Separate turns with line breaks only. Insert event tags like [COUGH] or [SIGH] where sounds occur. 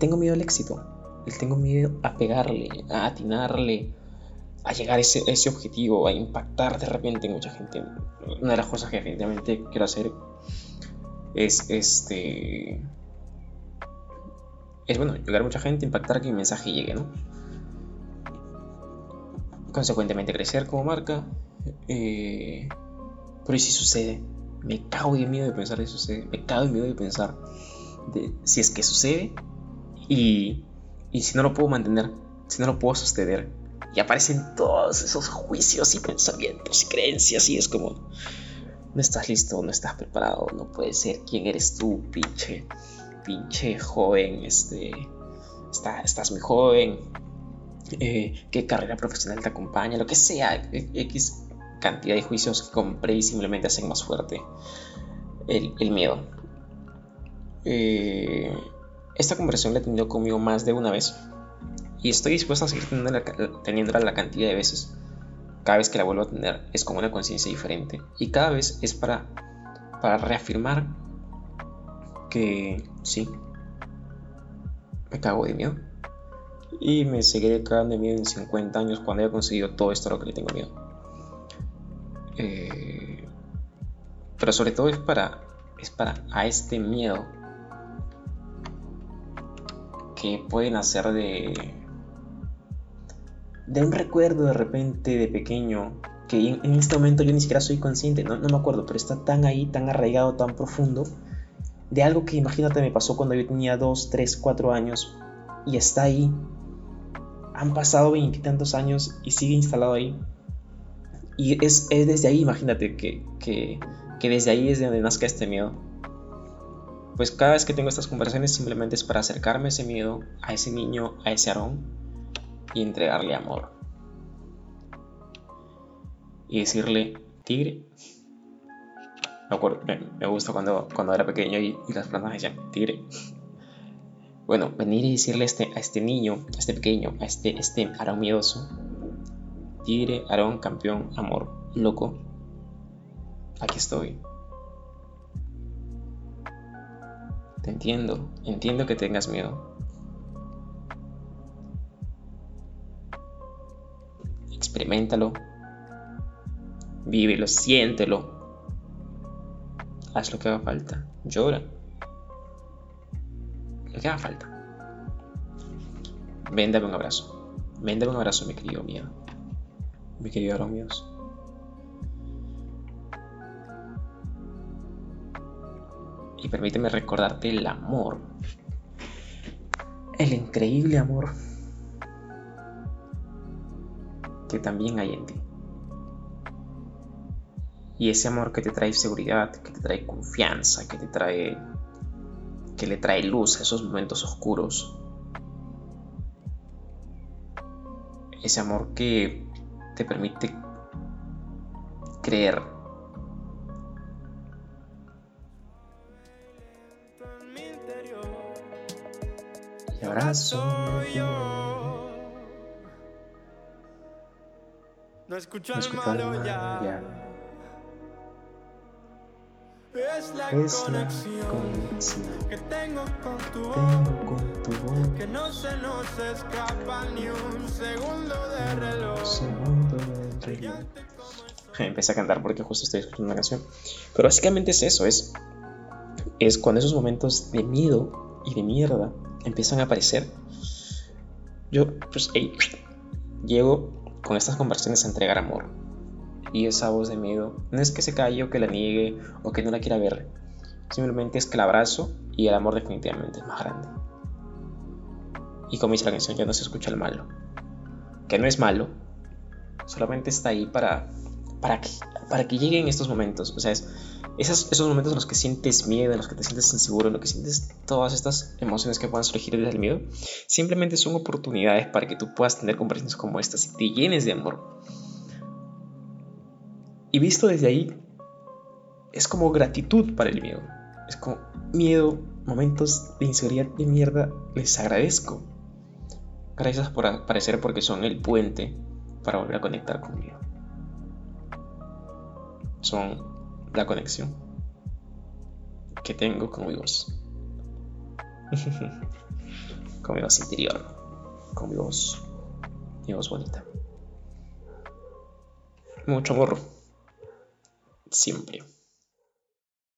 tengo miedo al éxito. Tengo miedo a pegarle, a atinarle, a llegar a ese, objetivo, a impactar de repente en mucha gente. Una de las cosas que definitivamente quiero hacer es este. Es bueno, llegar a mucha gente, impactar que mi mensaje llegue, ¿no? Consecuentemente crecer como marca. Eh, pero si sucede? Me cago de miedo de pensar que sucede. Me cago de miedo de pensar si es que sucede y, y si no lo puedo mantener, si no lo puedo sostener. Y aparecen todos esos juicios y pensamientos y creencias y es como, no estás listo, no estás preparado, no puede ser, ¿quién eres tú, pinche, pinche joven? Este, está, estás muy joven, eh, qué carrera profesional te acompaña, lo que sea, X cantidad de juicios que compré y simplemente hacen más fuerte el, el miedo. Eh, esta conversación la he tenido conmigo más de una vez y estoy dispuesto a seguir teniéndola, la cantidad de veces. Cada vez que la vuelvo a tener es con una conciencia diferente y cada vez es para, para reafirmar que sí, me cago de miedo y me seguiré cagando de miedo en 50 años cuando haya conseguido todo esto a lo que le tengo miedo. Eh, pero sobre todo es para, es para a este miedo que pueden hacer de, de un recuerdo de repente de pequeño, que en, este momento yo ni siquiera soy consciente, no, no, me acuerdo, pero está tan ahí, tan arraigado, tan profundo, de algo que imagínate me pasó cuando yo tenía 2, 3, 4 años y está ahí. Han pasado veintitantos años y sigue instalado ahí. Y es, es desde ahí, imagínate, que, que, que desde ahí es de donde nazca este miedo pues cada vez que tengo estas conversaciones simplemente es para acercarme a ese miedo, a ese niño, a ese Aarón y entregarle amor. Y decirle, tigre. Me, gusta cuando, cuando era pequeño y, las plantas decían, tigre. Bueno, venir y decirle a este, a este niño, a este pequeño, a este, este Aarón miedoso, tigre, Aarón, campeón, amor, loco, aquí estoy Te entiendo, entiendo que tengas miedo. Experimentalo. Vívelo, siéntelo. Haz lo que haga falta. Llora. Lo que haga falta. Véndame un abrazo. Véndame un abrazo, mi querido miedo. Mi querido Aromios. Y permíteme recordarte el amor, el increíble amor que también hay en ti. Y ese amor que te trae seguridad, que te trae confianza, que te trae que le trae luz a esos momentos oscuros. Ese amor que te permite creer abrazo yo. No escucho, no escucho al ya. ya. Es la, es conexión, la conexión que tengo con tu con voz. Que no se nos escapa ni un segundo de reloj. segundo de reloj. [LAUGHS] Empecé a cantar porque justo estoy escuchando una canción. Pero básicamente es eso, es, es cuando esos momentos de miedo y de mierda empiezan a aparecer, yo pues llego con estas conversaciones a entregar amor. Y esa voz de miedo no es que se calle o que la niegue o que no la quiera ver. Simplemente es que la abrazo y el amor definitivamente es más grande. Y dice la canción, ya no se escucha el malo. Que no es malo, solamente está ahí para, para, que, para que lleguen estos momentos. O sea, es, esos, momentos en los que sientes miedo, en los que te sientes inseguro, en los que sientes todas estas emociones que puedan surgir desde el miedo, simplemente son oportunidades para que tú puedas tener conversaciones como estas y te llenes de amor. Y visto desde ahí, es como gratitud para el miedo. Es como miedo, momentos de inseguridad de mierda, les agradezco. Gracias por aparecer porque son el puente para volver a conectar conmigo. Son la conexión que tengo con mi voz. [LAUGHS] con mi voz interior, con mi voz, mi voz bonita. Mucho amor. Siempre.